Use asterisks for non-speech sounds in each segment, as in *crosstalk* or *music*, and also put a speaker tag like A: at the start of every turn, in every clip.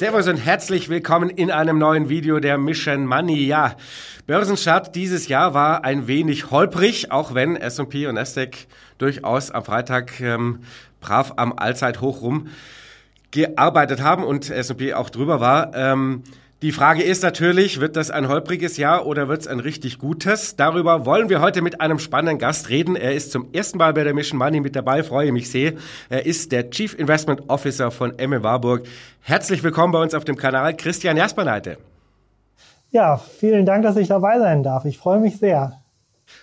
A: Servus und herzlich willkommen in einem neuen Video der Mission Money. Ja, Börsenstart dieses Jahr war ein wenig holprig, auch wenn S&P und Nasdaq durchaus am Freitag ähm, brav am Allzeithoch rum gearbeitet haben und S&P auch drüber war. Ähm, die Frage ist natürlich, wird das ein holpriges Jahr oder wird es ein richtig gutes? Darüber wollen wir heute mit einem spannenden Gast reden. Er ist zum ersten Mal bei der Mission Money mit dabei, freue mich sehr. Er ist der Chief Investment Officer von Emme Warburg. Herzlich willkommen bei uns auf dem Kanal, Christian Jasperneite.
B: Ja, vielen Dank, dass ich dabei sein darf. Ich freue mich sehr.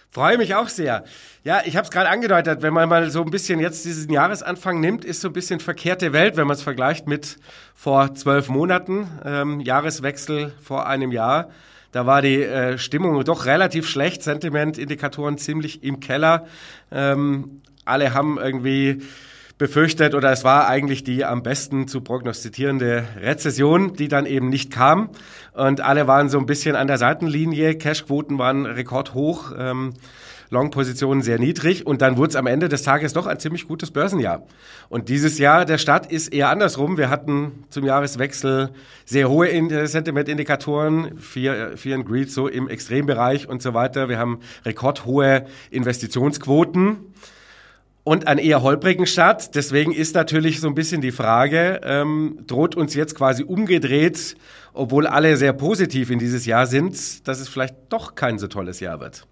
A: Freue mich auch sehr. Ja, ich habe es gerade angedeutet, wenn man mal so ein bisschen jetzt diesen Jahresanfang nimmt, ist so ein bisschen verkehrte Welt, wenn man es vergleicht mit vor zwölf Monaten, ähm, Jahreswechsel vor einem Jahr. Da war die äh, Stimmung doch relativ schlecht, Sentimentindikatoren ziemlich im Keller. Ähm, alle haben irgendwie befürchtet oder es war eigentlich die am besten zu prognostizierende Rezession, die dann eben nicht kam. Und alle waren so ein bisschen an der Seitenlinie. Cashquoten waren rekordhoch. Ähm, Long-Positionen sehr niedrig und dann wurde es am Ende des Tages doch ein ziemlich gutes Börsenjahr. Und dieses Jahr der Start ist eher andersrum. Wir hatten zum Jahreswechsel sehr hohe Sentiment-Indikatoren, Fear, Fear and Greed so im Extrembereich und so weiter. Wir haben rekordhohe Investitionsquoten und einen eher holprigen Start. Deswegen ist natürlich so ein bisschen die Frage, ähm, droht uns jetzt quasi umgedreht, obwohl alle sehr positiv in dieses Jahr sind, dass es vielleicht doch kein so tolles Jahr wird?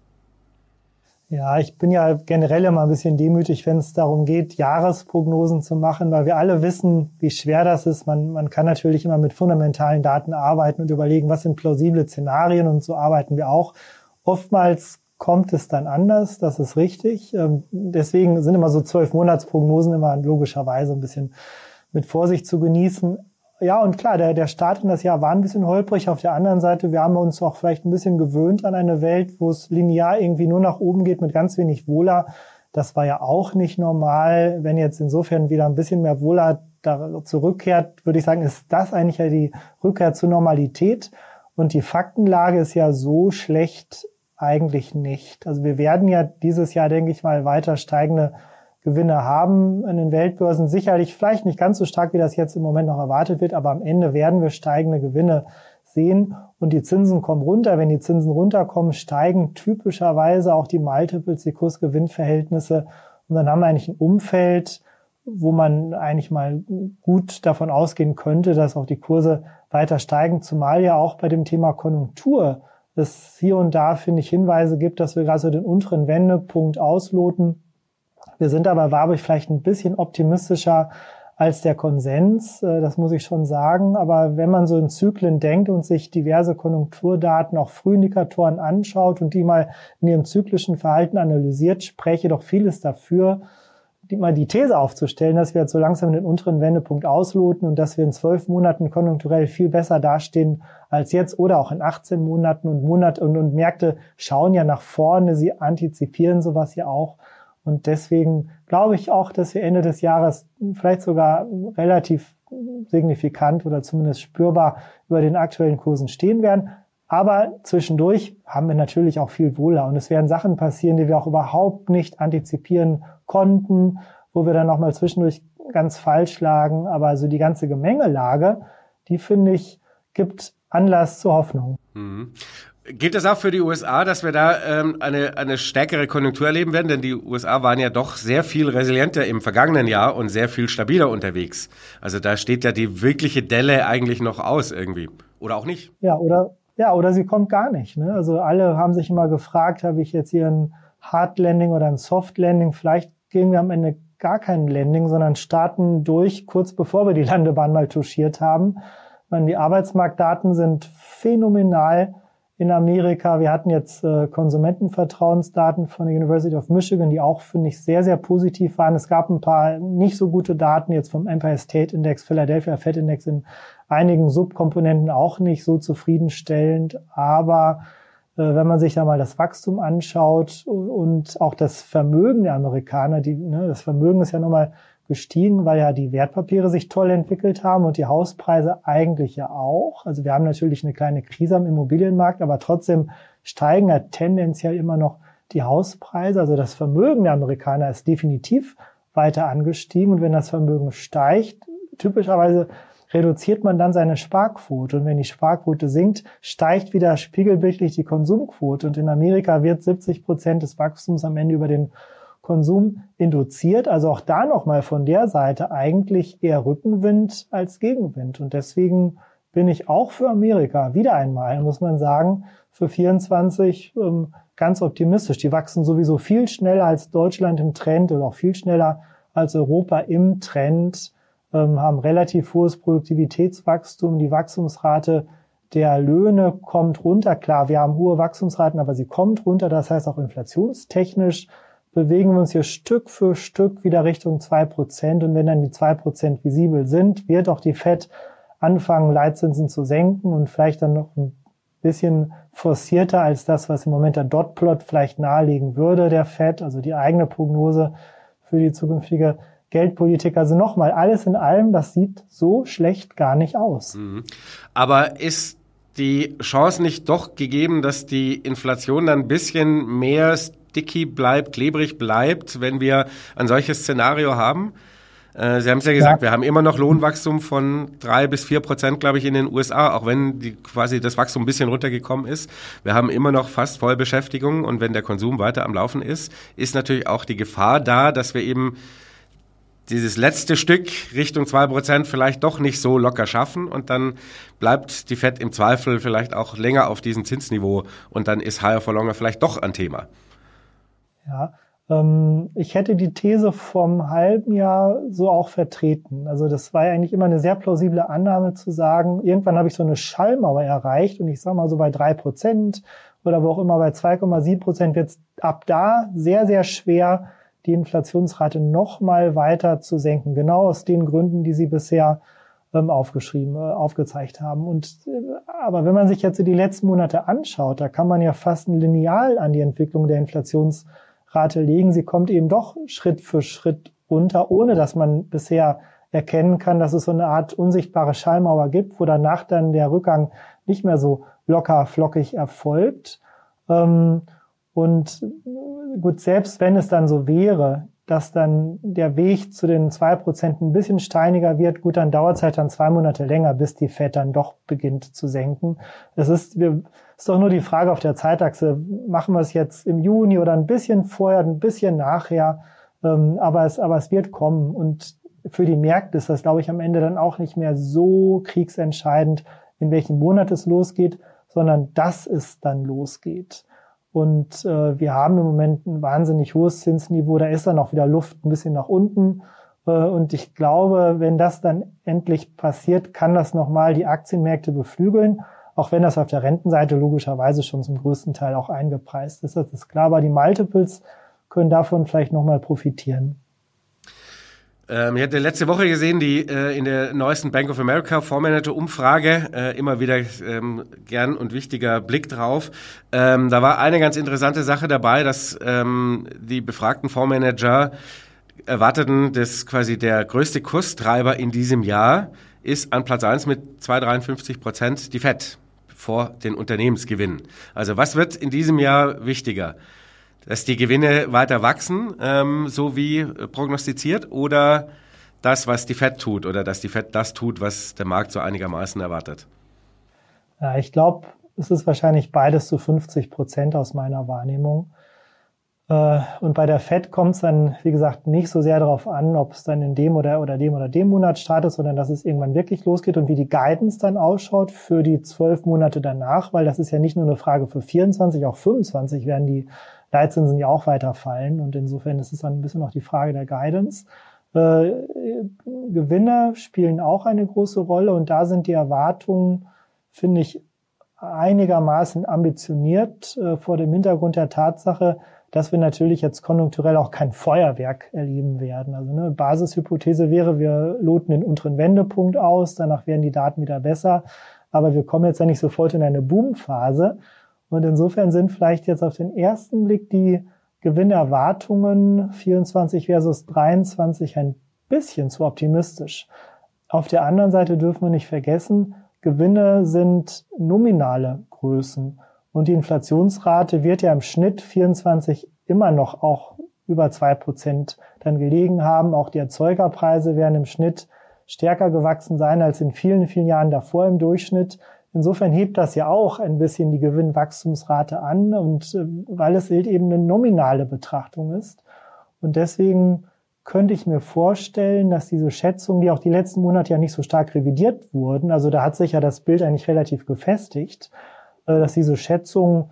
B: Ja, ich bin ja generell immer ein bisschen demütig, wenn es darum geht, Jahresprognosen zu machen, weil wir alle wissen, wie schwer das ist. Man, man kann natürlich immer mit fundamentalen Daten arbeiten und überlegen, was sind plausible Szenarien und so arbeiten wir auch. Oftmals kommt es dann anders, das ist richtig. Ähm, deswegen sind immer so zwölf Monatsprognosen immer logischerweise ein bisschen mit Vorsicht zu genießen. Ja, und klar, der, der Start in das Jahr war ein bisschen holprig. Auf der anderen Seite, wir haben uns auch vielleicht ein bisschen gewöhnt an eine Welt, wo es linear irgendwie nur nach oben geht mit ganz wenig Wohler. Das war ja auch nicht normal. Wenn jetzt insofern wieder ein bisschen mehr Wohler da zurückkehrt, würde ich sagen, ist das eigentlich ja die Rückkehr zur Normalität. Und die Faktenlage ist ja so schlecht eigentlich nicht. Also wir werden ja dieses Jahr, denke ich mal, weiter steigende Gewinne haben an den Weltbörsen. Sicherlich vielleicht nicht ganz so stark, wie das jetzt im Moment noch erwartet wird, aber am Ende werden wir steigende Gewinne sehen und die Zinsen kommen runter. Wenn die Zinsen runterkommen, steigen typischerweise auch die Multiples, die Kursgewinnverhältnisse und dann haben wir eigentlich ein Umfeld, wo man eigentlich mal gut davon ausgehen könnte, dass auch die Kurse weiter steigen, zumal ja auch bei dem Thema Konjunktur es hier und da, finde ich, Hinweise gibt, dass wir gerade so den unteren Wendepunkt ausloten. Wir sind aber, war ich, vielleicht ein bisschen optimistischer als der Konsens, äh, das muss ich schon sagen. Aber wenn man so in Zyklen denkt und sich diverse Konjunkturdaten, auch Frühindikatoren anschaut und die mal in ihrem zyklischen Verhalten analysiert, spreche doch vieles dafür, die, mal die These aufzustellen, dass wir jetzt so langsam den unteren Wendepunkt ausloten und dass wir in zwölf Monaten konjunkturell viel besser dastehen als jetzt oder auch in 18 Monaten und Monat und, und Märkte schauen ja nach vorne, sie antizipieren sowas ja auch. Und deswegen glaube ich auch, dass wir Ende des Jahres vielleicht sogar relativ signifikant oder zumindest spürbar über den aktuellen Kursen stehen werden. Aber zwischendurch haben wir natürlich auch viel Wohler und es werden Sachen passieren, die wir auch überhaupt nicht antizipieren konnten, wo wir dann nochmal zwischendurch ganz falsch lagen. Aber also die ganze Gemengelage, die finde ich, gibt Anlass zur Hoffnung.
A: Gilt das auch für die USA, dass wir da ähm, eine, eine stärkere Konjunktur erleben werden? Denn die USA waren ja doch sehr viel resilienter im vergangenen Jahr und sehr viel stabiler unterwegs. Also da steht ja die wirkliche Delle eigentlich noch aus irgendwie. Oder auch nicht?
B: Ja, oder ja, oder sie kommt gar nicht. Ne? Also alle haben sich immer gefragt, habe ich jetzt hier ein Hard Landing oder ein Soft Landing? Vielleicht gehen wir am Ende gar kein Landing, sondern starten durch, kurz bevor wir die Landebahn mal touchiert haben. Meine, die Arbeitsmarktdaten sind phänomenal in Amerika. Wir hatten jetzt äh, Konsumentenvertrauensdaten von der University of Michigan, die auch, finde ich, sehr, sehr positiv waren. Es gab ein paar nicht so gute Daten jetzt vom Empire State Index, Philadelphia Fed Index in einigen Subkomponenten auch nicht so zufriedenstellend. Aber äh, wenn man sich da mal das Wachstum anschaut und auch das Vermögen der Amerikaner, die, ne, das Vermögen ist ja nochmal gestiegen, weil ja die Wertpapiere sich toll entwickelt haben und die Hauspreise eigentlich ja auch. Also wir haben natürlich eine kleine Krise am Immobilienmarkt, aber trotzdem steigen ja tendenziell immer noch die Hauspreise. Also das Vermögen der Amerikaner ist definitiv weiter angestiegen und wenn das Vermögen steigt, typischerweise reduziert man dann seine Sparquote. Und wenn die Sparquote sinkt, steigt wieder spiegelbildlich die Konsumquote. Und in Amerika wird 70 Prozent des Wachstums am Ende über den Konsum induziert. Also auch da nochmal von der Seite eigentlich eher Rückenwind als Gegenwind. Und deswegen bin ich auch für Amerika wieder einmal, muss man sagen, für 24 ähm, ganz optimistisch. Die wachsen sowieso viel schneller als Deutschland im Trend oder auch viel schneller als Europa im Trend, ähm, haben relativ hohes Produktivitätswachstum. Die Wachstumsrate der Löhne kommt runter. Klar, wir haben hohe Wachstumsraten, aber sie kommt runter. Das heißt auch inflationstechnisch bewegen wir uns hier Stück für Stück wieder Richtung zwei Prozent. Und wenn dann die zwei Prozent visibel sind, wird auch die FED anfangen, Leitzinsen zu senken und vielleicht dann noch ein bisschen forcierter als das, was im Moment der Dotplot vielleicht nahelegen würde, der FED, also die eigene Prognose für die zukünftige Geldpolitik. Also nochmal, alles in allem, das sieht so schlecht gar nicht aus. Mhm.
A: Aber ist die Chance nicht doch gegeben, dass die Inflation dann ein bisschen mehr sticky bleibt, klebrig bleibt, wenn wir ein solches Szenario haben? Äh, Sie haben es ja gesagt, ja. wir haben immer noch Lohnwachstum von drei bis vier Prozent, glaube ich, in den USA, auch wenn die, quasi das Wachstum ein bisschen runtergekommen ist. Wir haben immer noch fast Vollbeschäftigung und wenn der Konsum weiter am Laufen ist, ist natürlich auch die Gefahr da, dass wir eben dieses letzte Stück Richtung zwei Prozent vielleicht doch nicht so locker schaffen und dann bleibt die Fed im Zweifel vielleicht auch länger auf diesem Zinsniveau und dann ist Higher for Longer vielleicht doch ein Thema.
B: Ja, ähm, ich hätte die These vom halben Jahr so auch vertreten. Also das war ja eigentlich immer eine sehr plausible Annahme zu sagen, irgendwann habe ich so eine Schallmauer erreicht und ich sage mal so bei drei Prozent oder wo auch immer bei 2,7 Prozent wird es ab da sehr, sehr schwer, die Inflationsrate noch mal weiter zu senken. Genau aus den Gründen, die Sie bisher ähm, aufgeschrieben, äh, aufgezeigt haben. Und äh, aber wenn man sich jetzt die letzten Monate anschaut, da kann man ja fast ein Lineal an die Entwicklung der Inflationsrate Rate legen. Sie kommt eben doch Schritt für Schritt runter, ohne dass man bisher erkennen kann, dass es so eine Art unsichtbare Schallmauer gibt, wo danach dann der Rückgang nicht mehr so locker flockig erfolgt. Ähm, und gut, selbst wenn es dann so wäre, dass dann der Weg zu den zwei Prozent ein bisschen steiniger wird, gut, dann dauert es halt dann zwei Monate länger, bis die Fed dann doch beginnt zu senken. Es ist, wir, ist doch nur die Frage auf der Zeitachse, machen wir es jetzt im Juni oder ein bisschen vorher, ein bisschen nachher, ähm, aber, es, aber es wird kommen. Und für die Märkte ist das, glaube ich, am Ende dann auch nicht mehr so kriegsentscheidend, in welchem Monat es losgeht, sondern dass es dann losgeht. Und äh, wir haben im Moment ein wahnsinnig hohes Zinsniveau, da ist dann auch wieder Luft ein bisschen nach unten. Äh, und ich glaube, wenn das dann endlich passiert, kann das nochmal die Aktienmärkte beflügeln auch wenn das auf der Rentenseite logischerweise schon zum größten Teil auch eingepreist ist. Das ist klar, aber die Multiples können davon vielleicht nochmal profitieren.
A: Ähm, ich hatte letzte Woche gesehen, die äh, in der neuesten Bank of America Fondsmanager-Umfrage, äh, immer wieder ähm, gern und wichtiger Blick drauf. Ähm, da war eine ganz interessante Sache dabei, dass ähm, die befragten Fondsmanager erwarteten, dass quasi der größte Kurstreiber in diesem Jahr ist an Platz 1 mit 2,53 Prozent die FED vor den Unternehmensgewinnen. Also was wird in diesem Jahr wichtiger? Dass die Gewinne weiter wachsen, ähm, so wie prognostiziert, oder das, was die FED tut, oder dass die FED das tut, was der Markt so einigermaßen erwartet?
B: Ja, ich glaube, es ist wahrscheinlich beides zu 50 Prozent aus meiner Wahrnehmung. Äh, und bei der FED kommt es dann, wie gesagt, nicht so sehr darauf an, ob es dann in dem oder, oder dem oder dem Monat startet, sondern dass es irgendwann wirklich losgeht und wie die Guidance dann ausschaut für die zwölf Monate danach, weil das ist ja nicht nur eine Frage für 24, auch 25 werden die Leitzinsen ja auch weiter fallen und insofern ist es dann ein bisschen noch die Frage der Guidance. Äh, Gewinne spielen auch eine große Rolle und da sind die Erwartungen, finde ich, einigermaßen ambitioniert äh, vor dem Hintergrund der Tatsache, dass wir natürlich jetzt konjunkturell auch kein Feuerwerk erleben werden. Also eine Basishypothese wäre, wir loten den unteren Wendepunkt aus, danach werden die Daten wieder besser, aber wir kommen jetzt ja nicht sofort in eine Boomphase. Und insofern sind vielleicht jetzt auf den ersten Blick die Gewinnerwartungen 24 versus 23 ein bisschen zu optimistisch. Auf der anderen Seite dürfen wir nicht vergessen, Gewinne sind nominale Größen. Und die Inflationsrate wird ja im Schnitt 24 immer noch auch über zwei Prozent dann gelegen haben. Auch die Erzeugerpreise werden im Schnitt stärker gewachsen sein als in vielen, vielen Jahren davor im Durchschnitt. Insofern hebt das ja auch ein bisschen die Gewinnwachstumsrate an und äh, weil es eben eine nominale Betrachtung ist. Und deswegen könnte ich mir vorstellen, dass diese Schätzungen, die auch die letzten Monate ja nicht so stark revidiert wurden, also da hat sich ja das Bild eigentlich relativ gefestigt, dass diese Schätzungen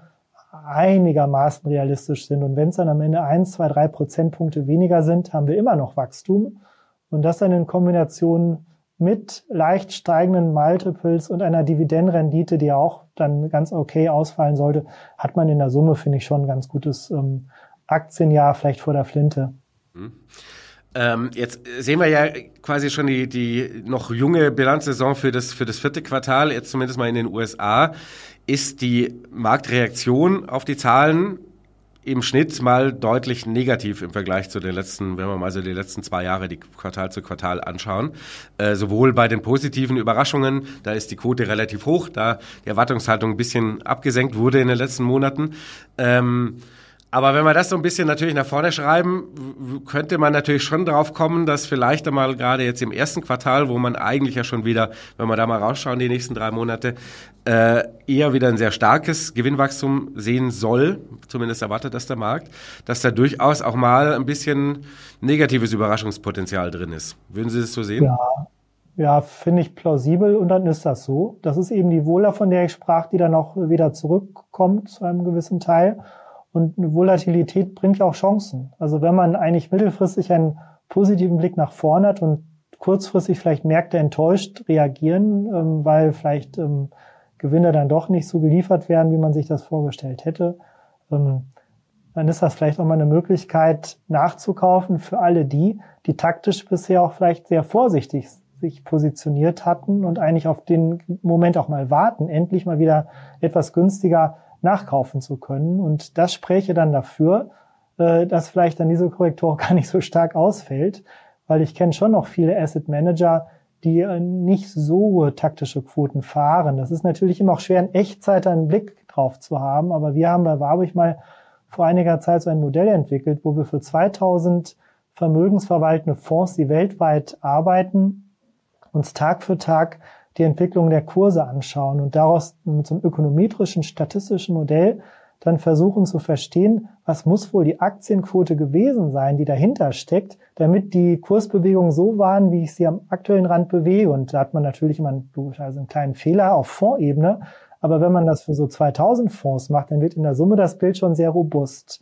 B: einigermaßen realistisch sind. Und wenn es dann am Ende eins, zwei, drei Prozentpunkte weniger sind, haben wir immer noch Wachstum. Und das dann in Kombination mit leicht steigenden Multiples und einer Dividendenrendite, die auch dann ganz okay ausfallen sollte, hat man in der Summe, finde ich, schon ein ganz gutes ähm, Aktienjahr vielleicht vor der Flinte.
A: Hm. Ähm, jetzt sehen wir ja quasi schon die, die noch junge Bilanzsaison für das, für das vierte Quartal, jetzt zumindest mal in den USA. Ist die Marktreaktion auf die Zahlen im Schnitt mal deutlich negativ im Vergleich zu den letzten, wenn wir mal so die letzten zwei Jahre die Quartal zu Quartal anschauen. Äh, sowohl bei den positiven Überraschungen, da ist die Quote relativ hoch, da die Erwartungshaltung ein bisschen abgesenkt wurde in den letzten Monaten. Ähm, aber wenn wir das so ein bisschen natürlich nach vorne schreiben, könnte man natürlich schon drauf kommen, dass vielleicht einmal gerade jetzt im ersten Quartal, wo man eigentlich ja schon wieder, wenn wir da mal rausschauen, die nächsten drei Monate, äh, eher wieder ein sehr starkes Gewinnwachstum sehen soll, zumindest erwartet das der Markt, dass da durchaus auch mal ein bisschen negatives Überraschungspotenzial drin ist. Würden Sie das so sehen?
B: Ja, ja, finde ich plausibel und dann ist das so. Das ist eben die Wohler, von der ich sprach, die dann auch wieder zurückkommt zu einem gewissen Teil. Und Volatilität bringt ja auch Chancen. Also wenn man eigentlich mittelfristig einen positiven Blick nach vorne hat und kurzfristig vielleicht Märkte enttäuscht reagieren, ähm, weil vielleicht ähm, Gewinne dann doch nicht so geliefert werden, wie man sich das vorgestellt hätte, ähm, dann ist das vielleicht auch mal eine Möglichkeit nachzukaufen für alle die, die taktisch bisher auch vielleicht sehr vorsichtig sich positioniert hatten und eigentlich auf den Moment auch mal warten, endlich mal wieder etwas günstiger nachkaufen zu können. Und das spräche dann dafür, äh, dass vielleicht dann diese Korrektur *laughs* gar nicht so stark ausfällt, weil ich kenne schon noch viele Asset Manager, die äh, nicht so taktische Quoten fahren. Das ist natürlich immer auch schwer, in Echtzeit einen Blick drauf zu haben, aber wir haben bei Warburg mal vor einiger Zeit so ein Modell entwickelt, wo wir für 2000 vermögensverwaltende Fonds, die weltweit arbeiten, uns Tag für Tag die Entwicklung der Kurse anschauen und daraus mit so einem ökonometrischen, statistischen Modell dann versuchen zu verstehen, was muss wohl die Aktienquote gewesen sein, die dahinter steckt, damit die Kursbewegungen so waren, wie ich sie am aktuellen Rand bewege. Und da hat man natürlich immer logischerweise einen kleinen Fehler auf Fondsebene. Aber wenn man das für so 2000 Fonds macht, dann wird in der Summe das Bild schon sehr robust.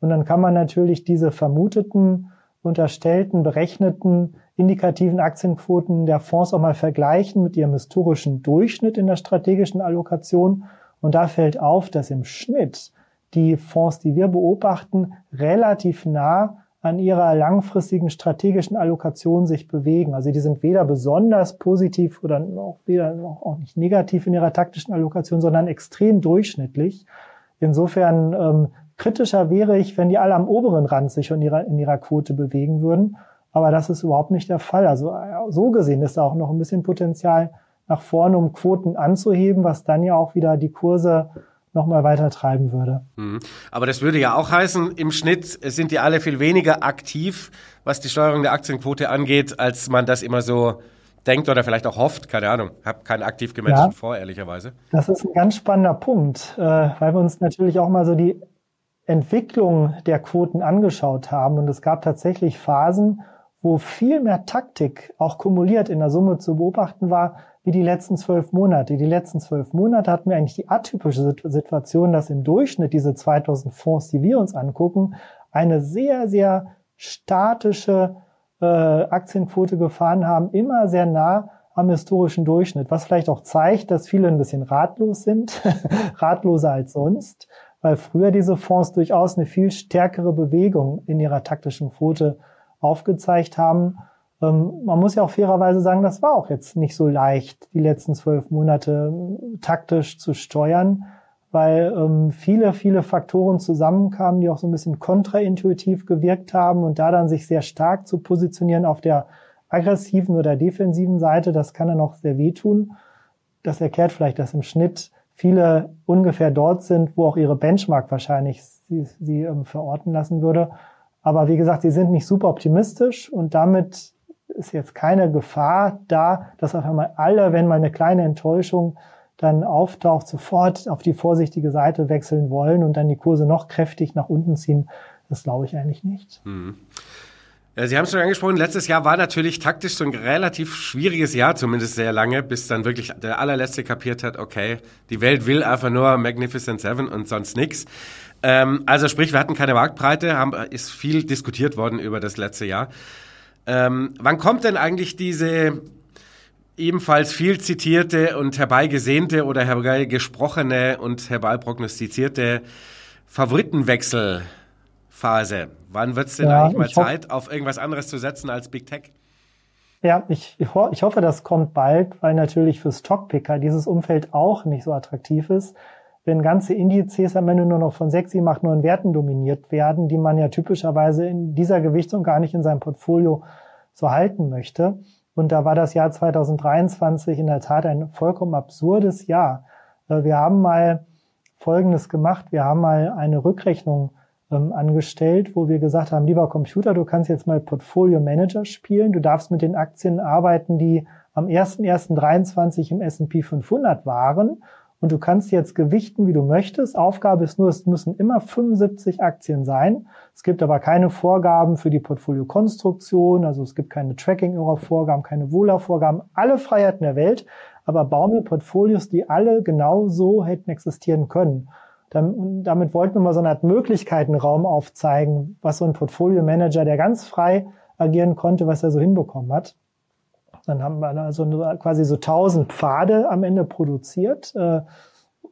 B: Und dann kann man natürlich diese vermuteten, unterstellten, berechneten indikativen Aktienquoten der Fonds auch mal vergleichen mit ihrem historischen Durchschnitt in der strategischen Allokation. Und da fällt auf, dass im Schnitt die Fonds, die wir beobachten, relativ nah an ihrer langfristigen strategischen Allokation sich bewegen. Also die sind weder besonders positiv oder auch weder auch nicht negativ in ihrer taktischen Allokation, sondern extrem durchschnittlich. Insofern ähm, kritischer wäre ich, wenn die alle am oberen Rand sich in ihrer, in ihrer Quote bewegen würden. Aber das ist überhaupt nicht der Fall. Also so gesehen ist da auch noch ein bisschen Potenzial nach vorne, um Quoten anzuheben, was dann ja auch wieder die Kurse nochmal weiter treiben würde.
A: Mhm. Aber das würde ja auch heißen, im Schnitt sind die alle viel weniger aktiv, was die Steuerung der Aktienquote angeht, als man das immer so denkt oder vielleicht auch hofft. Keine Ahnung, habe keinen aktiv gemanagten ja, vor, ehrlicherweise.
B: Das ist ein ganz spannender Punkt, äh, weil wir uns natürlich auch mal so die Entwicklung der Quoten angeschaut haben. Und es gab tatsächlich Phasen, wo viel mehr Taktik auch kumuliert in der Summe zu beobachten war, wie die letzten zwölf Monate. Die letzten zwölf Monate hatten wir eigentlich die atypische Situation, dass im Durchschnitt diese 2000 Fonds, die wir uns angucken, eine sehr, sehr statische äh, Aktienquote gefahren haben, immer sehr nah am historischen Durchschnitt, was vielleicht auch zeigt, dass viele ein bisschen ratlos sind, *laughs* ratloser als sonst, weil früher diese Fonds durchaus eine viel stärkere Bewegung in ihrer taktischen Quote aufgezeigt haben. Ähm, man muss ja auch fairerweise sagen, das war auch jetzt nicht so leicht, die letzten zwölf Monate äh, taktisch zu steuern, weil ähm, viele, viele Faktoren zusammenkamen, die auch so ein bisschen kontraintuitiv gewirkt haben und da dann sich sehr stark zu positionieren auf der aggressiven oder defensiven Seite, das kann dann auch sehr wehtun. Das erklärt vielleicht, dass im Schnitt viele ungefähr dort sind, wo auch ihre Benchmark wahrscheinlich sie, sie ähm, verorten lassen würde. Aber wie gesagt, sie sind nicht super optimistisch und damit ist jetzt keine Gefahr da, dass auf einmal alle, wenn mal eine kleine Enttäuschung dann auftaucht, sofort auf die vorsichtige Seite wechseln wollen und dann die Kurse noch kräftig nach unten ziehen. Das glaube ich eigentlich nicht. Hm.
A: Sie haben es schon angesprochen, letztes Jahr war natürlich taktisch so ein relativ schwieriges Jahr, zumindest sehr lange, bis dann wirklich der allerletzte kapiert hat, okay, die Welt will einfach nur Magnificent Seven und sonst nichts. Ähm, also sprich, wir hatten keine Marktbreite, haben, ist viel diskutiert worden über das letzte Jahr. Ähm, wann kommt denn eigentlich diese ebenfalls viel zitierte und herbeigesehnte oder herbeigesprochene und herbeiprognostizierte Favoritenwechsel? Phase. Wann wird es denn ja, eigentlich mal Zeit, auf irgendwas anderes zu setzen als Big Tech?
B: Ja, ich, ich, ich hoffe, das kommt bald, weil natürlich für Stockpicker dieses Umfeld auch nicht so attraktiv ist. Wenn ganze Indizes am Ende nur noch von sechs, sieben, acht, neun Werten dominiert werden, die man ja typischerweise in dieser Gewichtung gar nicht in seinem Portfolio so halten möchte. Und da war das Jahr 2023 in der Tat ein vollkommen absurdes Jahr. Äh, wir haben mal Folgendes gemacht. Wir haben mal eine Rückrechnung ähm, angestellt, wo wir gesagt haben, lieber Computer, du kannst jetzt mal Portfolio Manager spielen. Du darfst mit den Aktien arbeiten, die am 1.1.23 im S&P 500 waren. Und du kannst jetzt gewichten, wie du möchtest. Aufgabe ist nur, es müssen immer 75 Aktien sein. Es gibt aber keine Vorgaben für die Portfoliokonstruktion. Also es gibt keine Tracking-Vorgaben, keine Wohler-Vorgaben. Alle Freiheiten der Welt. Aber bauen wir Portfolios, die alle genau so hätten existieren können. Damit wollten wir mal so eine Art Möglichkeitenraum aufzeigen, was so ein Portfolio-Manager, der ganz frei agieren konnte, was er so hinbekommen hat. Dann haben wir also quasi so 1000 Pfade am Ende produziert äh,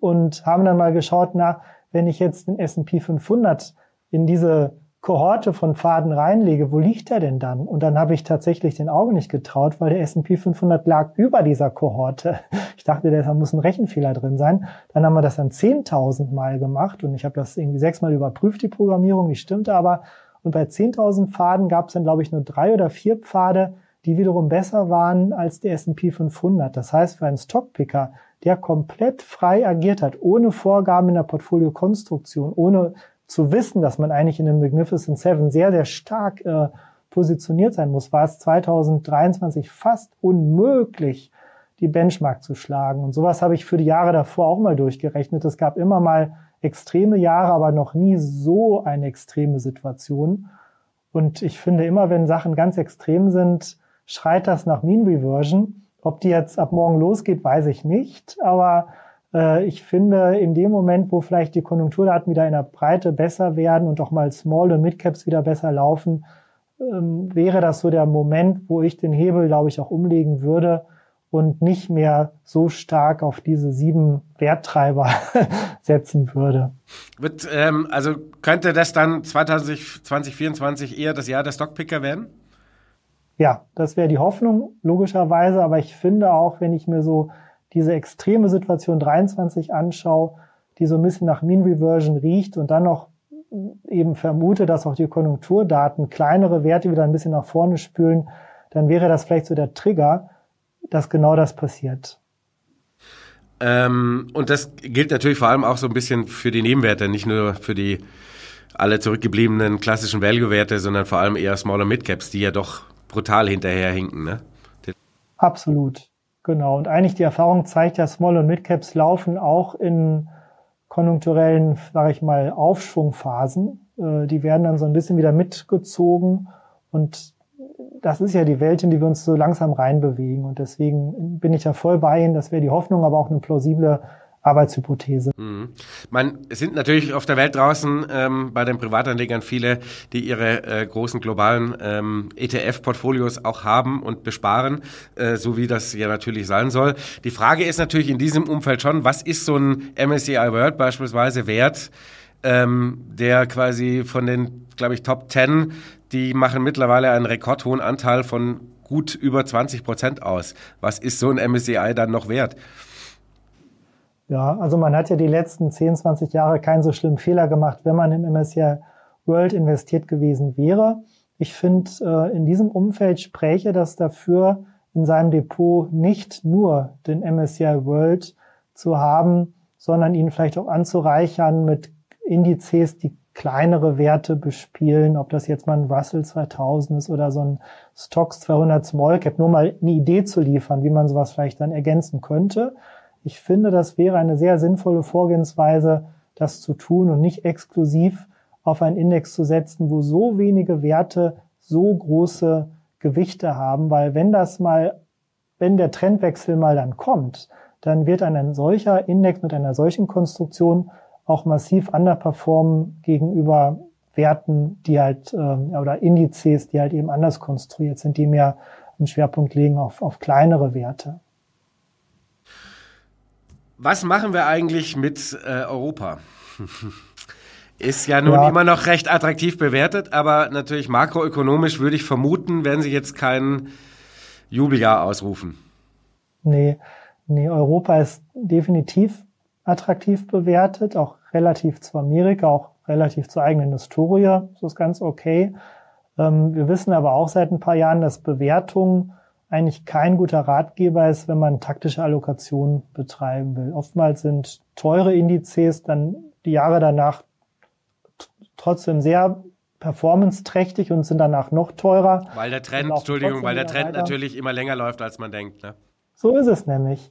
B: und haben dann mal geschaut, na, wenn ich jetzt den S&P 500 in diese Kohorte von Pfaden reinlege, wo liegt er denn dann? Und dann habe ich tatsächlich den Augen nicht getraut, weil der S&P 500 lag über dieser Kohorte. *laughs* Ich dachte, da muss ein Rechenfehler drin sein. Dann haben wir das dann 10.000 Mal gemacht und ich habe das irgendwie sechsmal überprüft, die Programmierung, die stimmte aber. Und bei 10.000 Pfaden gab es dann, glaube ich, nur drei oder vier Pfade, die wiederum besser waren als der S&P 500. Das heißt, für einen Stockpicker, der komplett frei agiert hat, ohne Vorgaben in der Portfoliokonstruktion, ohne zu wissen, dass man eigentlich in dem Magnificent Seven sehr, sehr stark äh, positioniert sein muss, war es 2023 fast unmöglich, die Benchmark zu schlagen. Und sowas habe ich für die Jahre davor auch mal durchgerechnet. Es gab immer mal extreme Jahre, aber noch nie so eine extreme Situation. Und ich finde immer, wenn Sachen ganz extrem sind, schreit das nach Mean Reversion. Ob die jetzt ab morgen losgeht, weiß ich nicht. Aber äh, ich finde, in dem Moment, wo vielleicht die Konjunkturdaten wieder in der Breite besser werden und auch mal Small- und Mid-Caps wieder besser laufen, ähm, wäre das so der Moment, wo ich den Hebel, glaube ich, auch umlegen würde und nicht mehr so stark auf diese sieben Werttreiber *laughs* setzen würde.
A: Wird, ähm, also könnte das dann 2024 eher das Jahr der Stockpicker werden?
B: Ja, das wäre die Hoffnung, logischerweise. Aber ich finde auch, wenn ich mir so diese extreme Situation 23 anschaue, die so ein bisschen nach Mean Reversion riecht und dann noch eben vermute, dass auch die Konjunkturdaten kleinere Werte wieder ein bisschen nach vorne spülen, dann wäre das vielleicht so der Trigger, dass genau das passiert.
A: Ähm, und das gilt natürlich vor allem auch so ein bisschen für die Nebenwerte, nicht nur für die alle zurückgebliebenen klassischen Value-Werte, sondern vor allem eher Smaller Midcaps, die ja doch brutal hinterherhinken. Ne?
B: Absolut. Genau, und eigentlich die Erfahrung zeigt ja, Small- und Mid-Caps laufen auch in konjunkturellen, sage ich mal, Aufschwungphasen. Äh, die werden dann so ein bisschen wieder mitgezogen und das ist ja die Welt, in die wir uns so langsam reinbewegen. Und deswegen bin ich ja voll bei Ihnen. Das wäre die Hoffnung, aber auch eine plausible Arbeitshypothese. Mhm.
A: Man, sind natürlich auf der Welt draußen ähm, bei den Privatanlegern viele, die ihre äh, großen globalen ähm, ETF-Portfolios auch haben und besparen, äh, so wie das ja natürlich sein soll. Die Frage ist natürlich in diesem Umfeld schon, was ist so ein MSCI World beispielsweise wert, ähm, der quasi von den, glaube ich, Top 10, die machen mittlerweile einen rekordhohen Anteil von gut über 20 Prozent aus. Was ist so ein MSCI dann noch wert?
B: Ja, also man hat ja die letzten 10, 20 Jahre keinen so schlimmen Fehler gemacht, wenn man im MSCI World investiert gewesen wäre. Ich finde, äh, in diesem Umfeld spräche das dafür, in seinem Depot nicht nur den MSCI World zu haben, sondern ihn vielleicht auch anzureichern mit Indizes, die kleinere Werte bespielen, ob das jetzt mal ein Russell 2000 ist oder so ein Stocks 200 Small Cap, nur mal eine Idee zu liefern, wie man sowas vielleicht dann ergänzen könnte. Ich finde, das wäre eine sehr sinnvolle Vorgehensweise, das zu tun und nicht exklusiv auf einen Index zu setzen, wo so wenige Werte so große Gewichte haben, weil wenn das mal, wenn der Trendwechsel mal dann kommt, dann wird ein solcher Index mit einer solchen Konstruktion auch massiv underperformen gegenüber Werten, die halt, äh, oder Indizes, die halt eben anders konstruiert sind, die mehr einen Schwerpunkt legen auf, auf kleinere Werte.
A: Was machen wir eigentlich mit äh, Europa? *laughs* Ist ja nun ja. immer noch recht attraktiv bewertet, aber natürlich makroökonomisch würde ich vermuten, werden sie jetzt kein Jubeljahr ausrufen.
B: Nee, nee, Europa ist definitiv attraktiv bewertet, auch relativ zu Amerika, auch relativ zur eigenen Historie. So ist ganz okay. Ähm, wir wissen aber auch seit ein paar Jahren, dass Bewertung eigentlich kein guter Ratgeber ist, wenn man taktische Allokation betreiben will. Oftmals sind teure Indizes dann die Jahre danach trotzdem sehr performance-trächtig und sind danach noch teurer.
A: Weil der Trend, Entschuldigung, weil der Trend weiter. natürlich immer länger läuft, als man denkt. Ne?
B: So ist es nämlich.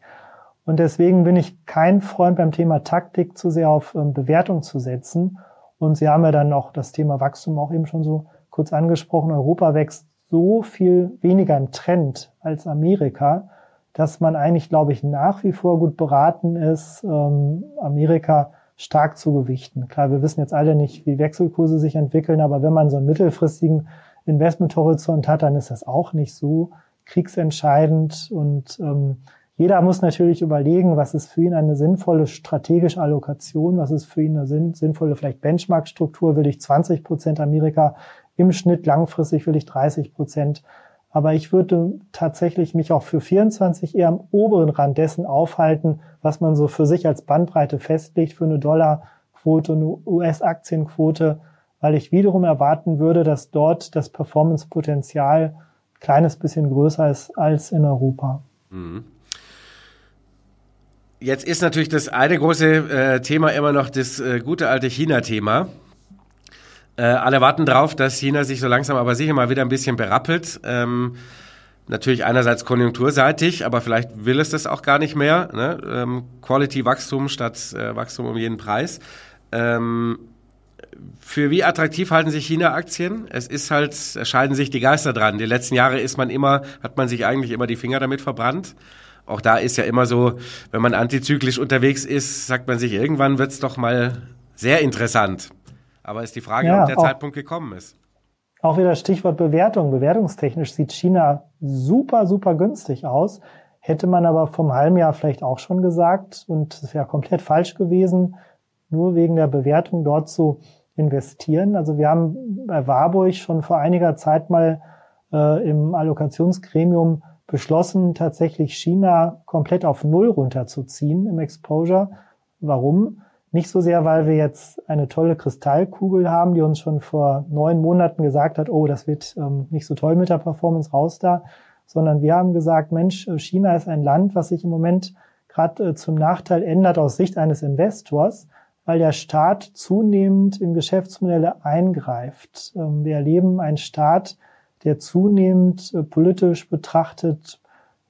B: Und deswegen bin ich kein Freund beim Thema Taktik zu sehr auf ähm, Bewertung zu setzen. Und Sie haben ja dann auch das Thema Wachstum auch eben schon so kurz angesprochen. Europa wächst so viel weniger im Trend als Amerika, dass man eigentlich, glaube ich, nach wie vor gut beraten ist, ähm, Amerika stark zu gewichten. Klar, wir wissen jetzt alle nicht, wie Wechselkurse sich entwickeln, aber wenn man so einen mittelfristigen Investmenthorizont hat, dann ist das auch nicht so kriegsentscheidend. Und ähm, jeder muss natürlich überlegen, was ist für ihn eine sinnvolle strategische Allokation, was ist für ihn eine sinnvolle vielleicht Benchmark-Struktur. Will ich 20 Prozent Amerika im Schnitt, langfristig will ich 30 Prozent. Aber ich würde tatsächlich mich auch für 24 eher am oberen Rand dessen aufhalten, was man so für sich als Bandbreite festlegt für eine Dollarquote, eine US-Aktienquote, weil ich wiederum erwarten würde, dass dort das Performance-Potenzial ein kleines bisschen größer ist als in Europa. Mhm.
A: Jetzt ist natürlich das eine große äh, Thema immer noch das äh, gute alte China-Thema. Äh, alle warten drauf, dass China sich so langsam aber sicher mal wieder ein bisschen berappelt. Ähm, natürlich einerseits konjunkturseitig, aber vielleicht will es das auch gar nicht mehr. Ne? Ähm, Quality-Wachstum statt äh, Wachstum um jeden Preis. Ähm, für wie attraktiv halten sich China-Aktien? Es ist halt, scheiden sich die Geister dran. Die letzten Jahre ist man immer, hat man sich eigentlich immer die Finger damit verbrannt. Auch da ist ja immer so, wenn man antizyklisch unterwegs ist, sagt man sich, irgendwann wird's doch mal sehr interessant. Aber ist die Frage, ja, ob der Zeitpunkt gekommen ist.
B: Auch wieder Stichwort Bewertung. Bewertungstechnisch sieht China super, super günstig aus. Hätte man aber vom halben Jahr vielleicht auch schon gesagt und es wäre komplett falsch gewesen, nur wegen der Bewertung dort zu investieren. Also wir haben bei Warburg schon vor einiger Zeit mal äh, im Allokationsgremium beschlossen, tatsächlich China komplett auf Null runterzuziehen im Exposure. Warum? Nicht so sehr, weil wir jetzt eine tolle Kristallkugel haben, die uns schon vor neun Monaten gesagt hat, oh, das wird ähm, nicht so toll mit der Performance raus da, sondern wir haben gesagt, Mensch, China ist ein Land, was sich im Moment gerade äh, zum Nachteil ändert aus Sicht eines Investors, weil der Staat zunehmend in Geschäftsmodelle eingreift. Ähm, wir erleben einen Staat, der zunehmend äh, politisch betrachtet,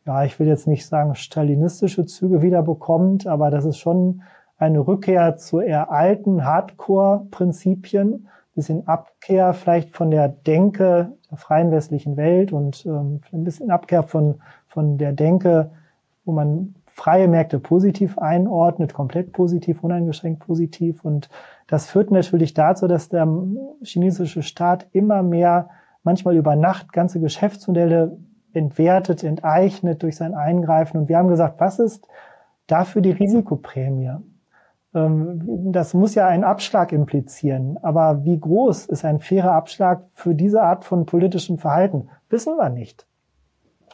B: ja, ich will jetzt nicht sagen stalinistische Züge wieder bekommt, aber das ist schon eine Rückkehr zu eher alten Hardcore-Prinzipien, bisschen Abkehr vielleicht von der Denke der freien westlichen Welt und ähm, ein bisschen Abkehr von, von der Denke, wo man freie Märkte positiv einordnet, komplett positiv, uneingeschränkt positiv. Und das führt natürlich dazu, dass der chinesische Staat immer mehr, manchmal über Nacht, ganze Geschäftsmodelle entwertet, enteignet durch sein Eingreifen. Und wir haben gesagt, was ist dafür die Risikoprämie? Ähm, das muss ja einen Abschlag implizieren. Aber wie groß ist ein fairer Abschlag für diese Art von politischem Verhalten? Wissen wir nicht.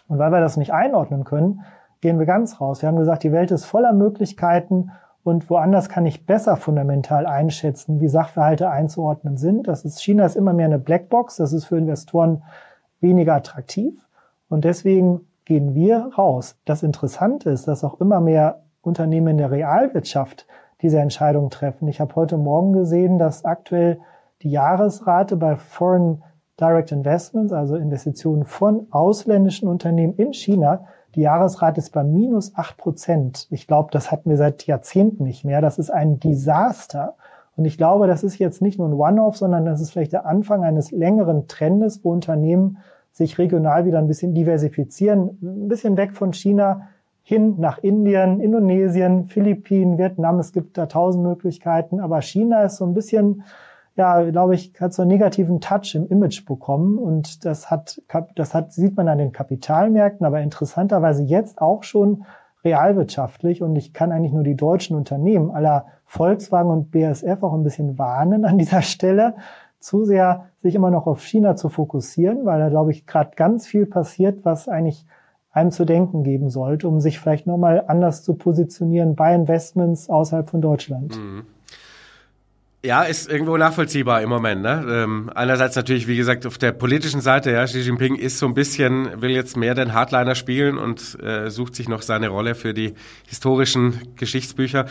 B: Und weil wir das nicht einordnen können, gehen wir ganz raus. Wir haben gesagt, die Welt ist voller Möglichkeiten und woanders kann ich besser fundamental einschätzen, wie Sachverhalte einzuordnen sind. Das ist, China ist immer mehr eine Blackbox. Das ist für Investoren weniger attraktiv. Und deswegen gehen wir raus. Das Interessante ist, dass auch immer mehr Unternehmen in der Realwirtschaft diese Entscheidung treffen. Ich habe heute Morgen gesehen, dass aktuell die Jahresrate bei Foreign Direct Investments, also Investitionen von ausländischen Unternehmen in China, die Jahresrate ist bei minus acht Prozent. Ich glaube, das hatten wir seit Jahrzehnten nicht mehr. Das ist ein Desaster. Und ich glaube, das ist jetzt nicht nur ein One-Off, sondern das ist vielleicht der Anfang eines längeren Trendes, wo Unternehmen sich regional wieder ein bisschen diversifizieren, ein bisschen weg von China hin nach Indien, Indonesien, Philippinen, Vietnam. Es gibt da tausend Möglichkeiten, aber China ist so ein bisschen ja, glaube ich, hat so einen negativen Touch im Image bekommen. Und das hat, das hat, sieht man an den Kapitalmärkten, aber interessanterweise jetzt auch schon realwirtschaftlich. Und ich kann eigentlich nur die deutschen Unternehmen aller Volkswagen und BSF auch ein bisschen warnen an dieser Stelle, zu sehr sich immer noch auf China zu fokussieren, weil da, glaube ich, gerade ganz viel passiert, was eigentlich einem zu denken geben sollte, um sich vielleicht nochmal anders zu positionieren bei Investments außerhalb von Deutschland. Mhm.
A: Ja, ist irgendwo nachvollziehbar im Moment. Ne? Ähm, einerseits natürlich, wie gesagt, auf der politischen Seite, ja, Xi Jinping ist so ein bisschen, will jetzt mehr den Hardliner spielen und äh, sucht sich noch seine Rolle für die historischen Geschichtsbücher.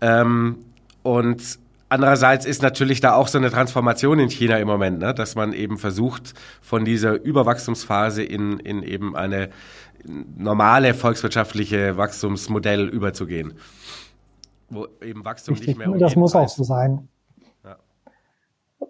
A: Ähm, und andererseits ist natürlich da auch so eine Transformation in China im Moment, ne? dass man eben versucht, von dieser Überwachstumsphase in, in eben eine normale volkswirtschaftliche Wachstumsmodell überzugehen.
B: Wo eben Wachstum Richtig, nicht mehr um Das muss auch so sein.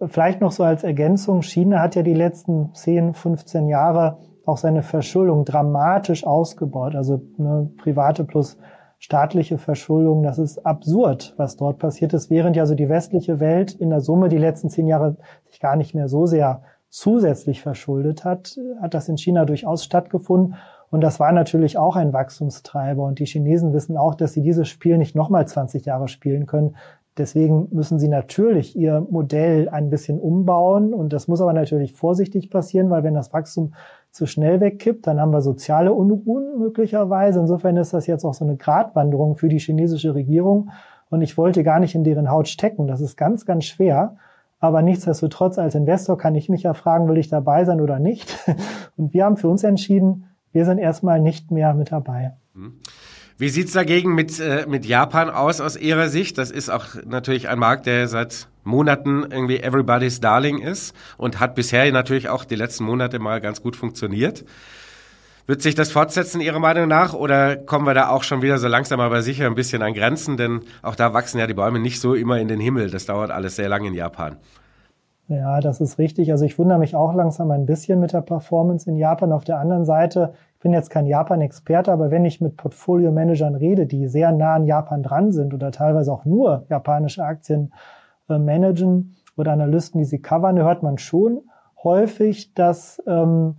B: Vielleicht noch so als Ergänzung, China hat ja die letzten 10, 15 Jahre auch seine Verschuldung dramatisch ausgebaut. Also eine private plus staatliche Verschuldung, das ist absurd, was dort passiert ist, während ja so die westliche Welt in der Summe die letzten zehn Jahre sich gar nicht mehr so sehr zusätzlich verschuldet hat, hat das in China durchaus stattgefunden. Und das war natürlich auch ein Wachstumstreiber. Und die Chinesen wissen auch, dass sie dieses Spiel nicht nochmal 20 Jahre spielen können. Deswegen müssen sie natürlich ihr Modell ein bisschen umbauen und das muss aber natürlich vorsichtig passieren, weil wenn das Wachstum zu schnell wegkippt, dann haben wir soziale Unruhen möglicherweise. Insofern ist das jetzt auch so eine Gratwanderung für die chinesische Regierung und ich wollte gar nicht in deren Haut stecken. Das ist ganz, ganz schwer. Aber nichtsdestotrotz als Investor kann ich mich ja fragen, will ich dabei sein oder nicht? *laughs* Und wir haben für uns entschieden, wir sind erstmal nicht mehr mit dabei. Mhm.
A: Wie sieht's dagegen mit, äh, mit Japan aus aus Ihrer Sicht? Das ist auch natürlich ein Markt, der seit Monaten irgendwie everybody's darling ist und hat bisher natürlich auch die letzten Monate mal ganz gut funktioniert. Wird sich das fortsetzen, Ihrer Meinung nach, oder kommen wir da auch schon wieder so langsam aber sicher ein bisschen an Grenzen? Denn auch da wachsen ja die Bäume nicht so immer in den Himmel. Das dauert alles sehr lange in Japan.
B: Ja, das ist richtig. Also ich wundere mich auch langsam ein bisschen mit der Performance in Japan. Auf der anderen Seite ich bin jetzt kein Japan-Experte, aber wenn ich mit Portfolio-Managern rede, die sehr nah an Japan dran sind oder teilweise auch nur japanische Aktien äh, managen oder Analysten, die sie covern, hört man schon häufig, dass ähm,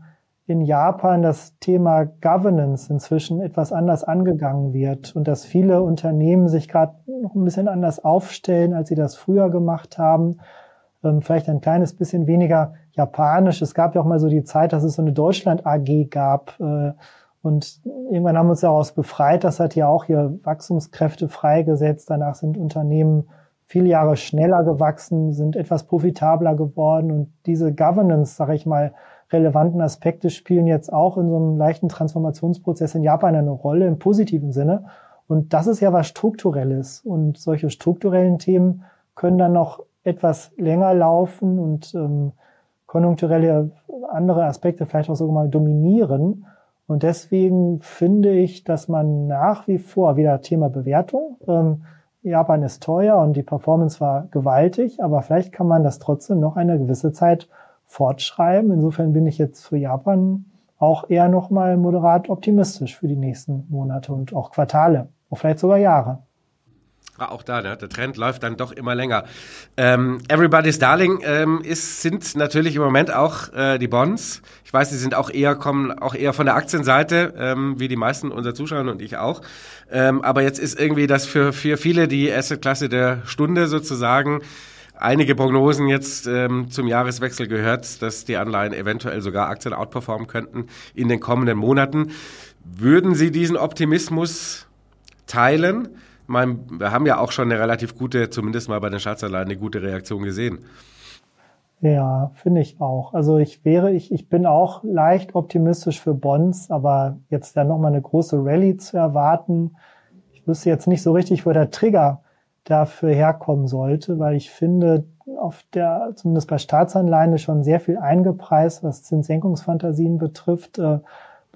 B: in Japan das Thema Governance inzwischen etwas anders angegangen wird und dass viele Unternehmen sich gerade noch ein bisschen anders aufstellen, als sie das früher gemacht haben ähm, vielleicht ein kleines bisschen weniger japanisch. Es gab ja auch mal so die Zeit, dass es so eine Deutschland AG gab. Äh, und irgendwann haben wir uns daraus befreit. Das hat ja auch hier Wachstumskräfte freigesetzt. Danach sind Unternehmen viele Jahre schneller gewachsen, sind etwas profitabler geworden. Und diese Governance, sage ich mal, relevanten Aspekte spielen jetzt auch in so einem leichten Transformationsprozess in Japan eine Rolle im positiven Sinne. Und das ist ja was Strukturelles. Und solche strukturellen Themen können dann noch etwas länger laufen und ähm, konjunkturelle andere Aspekte vielleicht auch sogar mal dominieren. Und deswegen finde ich, dass man nach wie vor wieder Thema Bewertung. Ähm, Japan ist teuer und die Performance war gewaltig, aber vielleicht kann man das trotzdem noch eine gewisse Zeit fortschreiben. Insofern bin ich jetzt für Japan auch eher noch mal moderat optimistisch für die nächsten Monate und auch Quartale, auch vielleicht sogar Jahre.
A: Auch da, ne? der Trend läuft dann doch immer länger. Ähm, Everybody's Darling ähm, ist, sind natürlich im Moment auch äh, die Bonds. Ich weiß, die sind auch eher, kommen auch eher von der Aktienseite, ähm, wie die meisten unserer Zuschauer und ich auch. Ähm, aber jetzt ist irgendwie das für, für viele die Assetklasse der Stunde sozusagen. Einige Prognosen jetzt ähm, zum Jahreswechsel gehört, dass die Anleihen eventuell sogar Aktien outperformen könnten in den kommenden Monaten. Würden Sie diesen Optimismus teilen? Meine, wir haben ja auch schon eine relativ gute, zumindest mal bei den Staatsanleihen, eine gute Reaktion gesehen.
B: Ja, finde ich auch. Also ich wäre, ich, ich bin auch leicht optimistisch für Bonds, aber jetzt da nochmal eine große Rallye zu erwarten, ich wüsste jetzt nicht so richtig, wo der Trigger dafür herkommen sollte, weil ich finde, auf der, zumindest bei Staatsanleihen schon sehr viel eingepreist, was Zinssenkungsfantasien betrifft.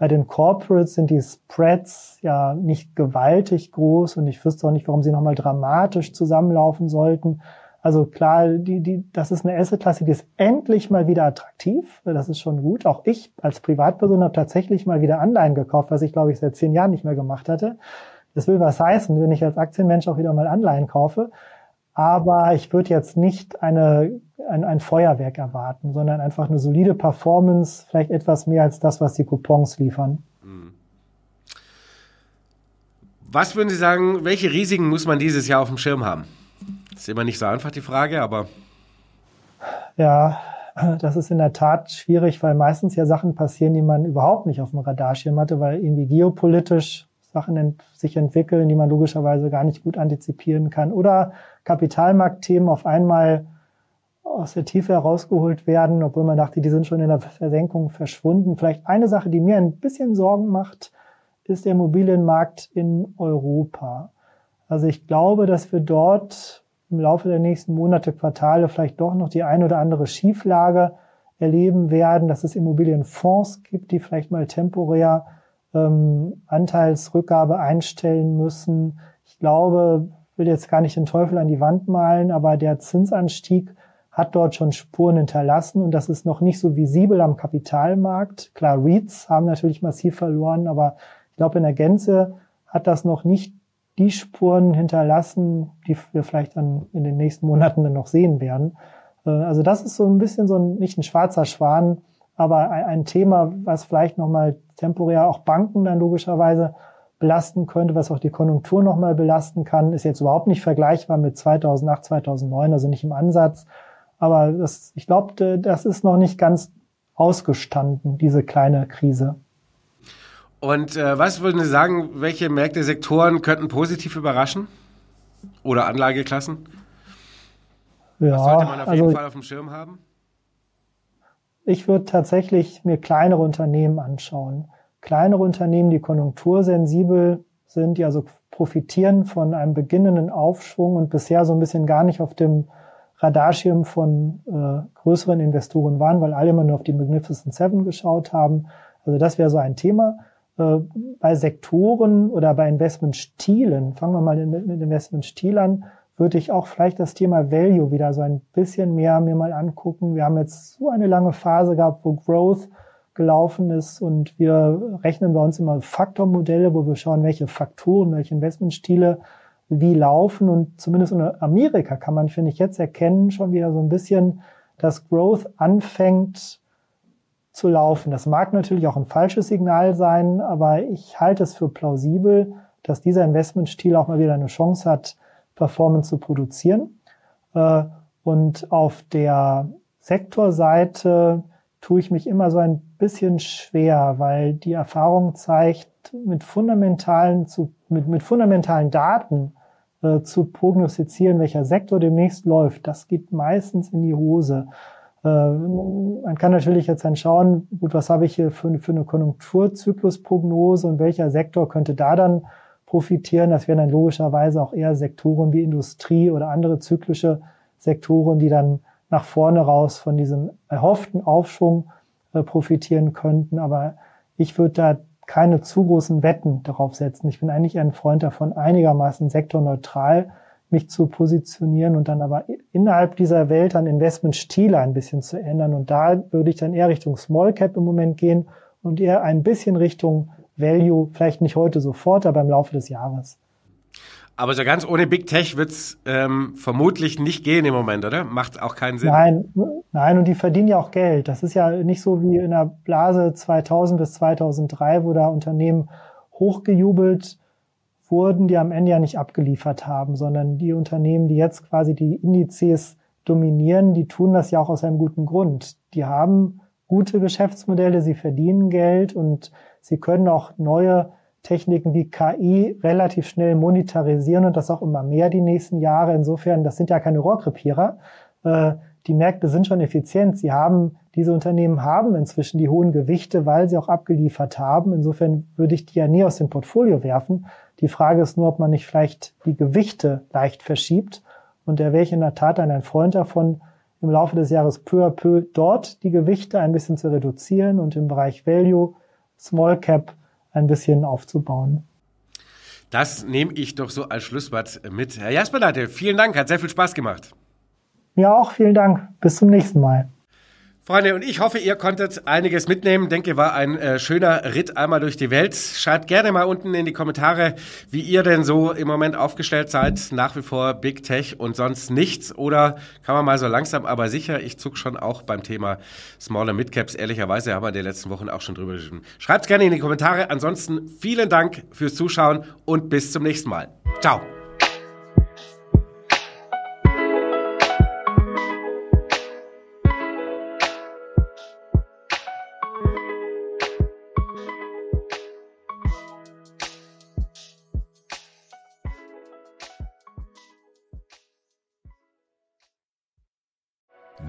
B: Bei den Corporates sind die Spreads ja nicht gewaltig groß und ich wüsste auch nicht, warum sie nochmal dramatisch zusammenlaufen sollten. Also klar, die, die, das ist eine Assetklasse, die ist endlich mal wieder attraktiv. Das ist schon gut. Auch ich als Privatperson habe tatsächlich mal wieder Anleihen gekauft, was ich glaube ich seit zehn Jahren nicht mehr gemacht hatte. Das will was heißen, wenn ich als Aktienmensch auch wieder mal Anleihen kaufe. Aber ich würde jetzt nicht eine, ein, ein Feuerwerk erwarten, sondern einfach eine solide Performance, vielleicht etwas mehr als das, was die Coupons liefern. Hm.
A: Was würden Sie sagen, welche Risiken muss man dieses Jahr auf dem Schirm haben? Das ist immer nicht so einfach die Frage, aber.
B: Ja, das ist in der Tat schwierig, weil meistens ja Sachen passieren, die man überhaupt nicht auf dem Radarschirm hatte, weil irgendwie geopolitisch Sachen ent sich entwickeln, die man logischerweise gar nicht gut antizipieren kann. Oder Kapitalmarktthemen auf einmal aus der Tiefe herausgeholt werden, obwohl man dachte, die sind schon in der Versenkung verschwunden. Vielleicht eine Sache, die mir ein bisschen Sorgen macht, ist der Immobilienmarkt in Europa. Also ich glaube, dass wir dort im Laufe der nächsten Monate, Quartale vielleicht doch noch die ein oder andere Schieflage erleben werden, dass es Immobilienfonds gibt, die vielleicht mal temporär ähm, Anteilsrückgabe einstellen müssen. Ich glaube, will jetzt gar nicht den Teufel an die Wand malen, aber der Zinsanstieg hat dort schon Spuren hinterlassen und das ist noch nicht so visibel am Kapitalmarkt. Klar, REITs haben natürlich massiv verloren, aber ich glaube, in der Gänze hat das noch nicht die Spuren hinterlassen, die wir vielleicht dann in den nächsten Monaten dann noch sehen werden. Äh, also das ist so ein bisschen so ein, nicht ein schwarzer Schwan, aber ein, Thema, was vielleicht nochmal temporär auch Banken dann logischerweise belasten könnte, was auch die Konjunktur nochmal belasten kann, ist jetzt überhaupt nicht vergleichbar mit 2008, 2009, also nicht im Ansatz. Aber das, ich glaube, das ist noch nicht ganz ausgestanden, diese kleine Krise.
A: Und äh, was würden Sie sagen, welche Märkte, Sektoren könnten positiv überraschen? Oder Anlageklassen?
B: Ja, was sollte man auf also, jeden Fall auf dem Schirm haben? Ich würde tatsächlich mir kleinere Unternehmen anschauen. Kleinere Unternehmen, die konjunktursensibel sind, die also profitieren von einem beginnenden Aufschwung und bisher so ein bisschen gar nicht auf dem Radarschirm von äh, größeren Investoren waren, weil alle immer nur auf die Magnificent Seven geschaut haben. Also das wäre so ein Thema. Äh, bei Sektoren oder bei Investmentstilen, fangen wir mal mit, Investmentstil an, würde ich auch vielleicht das Thema Value wieder so ein bisschen mehr mir mal angucken. Wir haben jetzt so eine lange Phase gehabt, wo Growth gelaufen ist und wir rechnen bei uns immer Faktormodelle, wo wir schauen, welche Faktoren, welche Investmentstile wie laufen und zumindest in Amerika kann man, finde ich, jetzt erkennen schon wieder so ein bisschen, dass Growth anfängt zu laufen. Das mag natürlich auch ein falsches Signal sein, aber ich halte es für plausibel, dass dieser Investmentstil auch mal wieder eine Chance hat, Performance zu produzieren. Äh, und auf der Sektorseite tue ich mich immer so ein bisschen schwer, weil die Erfahrung zeigt, mit fundamentalen, zu, mit, mit fundamentalen Daten äh, zu prognostizieren, welcher Sektor demnächst läuft, das geht meistens in die Hose. Äh, man kann natürlich jetzt dann schauen, gut, was habe ich hier für, für eine Konjunkturzyklusprognose und welcher Sektor könnte da dann profitieren. Das wären dann logischerweise auch eher Sektoren wie Industrie oder andere zyklische Sektoren, die dann nach vorne raus von diesem erhofften Aufschwung äh, profitieren könnten. Aber ich würde da keine zu großen Wetten darauf setzen. Ich bin eigentlich ein Freund davon, einigermaßen sektorneutral mich zu positionieren und dann aber innerhalb dieser Welt dann Investmentstile ein bisschen zu ändern. Und da würde ich dann eher Richtung Small Cap im Moment gehen und eher ein bisschen Richtung Value, vielleicht nicht heute sofort, aber im Laufe des Jahres.
A: Aber so ganz ohne Big Tech wird's ähm, vermutlich nicht gehen im Moment, oder? Macht auch keinen Sinn.
B: Nein, nein, und die verdienen ja auch Geld. Das ist ja nicht so wie in der Blase 2000 bis 2003, wo da Unternehmen hochgejubelt wurden, die am Ende ja nicht abgeliefert haben, sondern die Unternehmen, die jetzt quasi die Indizes dominieren, die tun das ja auch aus einem guten Grund. Die haben gute Geschäftsmodelle, sie verdienen Geld und Sie können auch neue Techniken wie KI relativ schnell monetarisieren und das auch immer mehr die nächsten Jahre. Insofern, das sind ja keine Rohrkrepierer. Äh, die Märkte sind schon effizient. Sie haben, diese Unternehmen haben inzwischen die hohen Gewichte, weil sie auch abgeliefert haben. Insofern würde ich die ja nie aus dem Portfolio werfen. Die Frage ist nur, ob man nicht vielleicht die Gewichte leicht verschiebt. Und da wäre ich in der Tat ein Freund davon, im Laufe des Jahres peu à peu dort die Gewichte ein bisschen zu reduzieren und im Bereich Value, Small Cap ein bisschen aufzubauen.
A: Das nehme ich doch so als Schlusswort mit. Herr Jasper, vielen Dank, hat sehr viel Spaß gemacht.
B: Mir auch, vielen Dank. Bis zum nächsten Mal.
A: Freunde, und ich hoffe, ihr konntet einiges mitnehmen. Denke, war ein äh, schöner Ritt einmal durch die Welt. Schreibt gerne mal unten in die Kommentare, wie ihr denn so im Moment aufgestellt seid. Nach wie vor Big Tech und sonst nichts. Oder kann man mal so langsam, aber sicher. Ich zuck schon auch beim Thema Smaller Midcaps. Ehrlicherweise haben wir in den letzten Wochen auch schon drüber geschrieben. Schreibt gerne in die Kommentare. Ansonsten vielen Dank fürs Zuschauen und bis zum nächsten Mal. Ciao.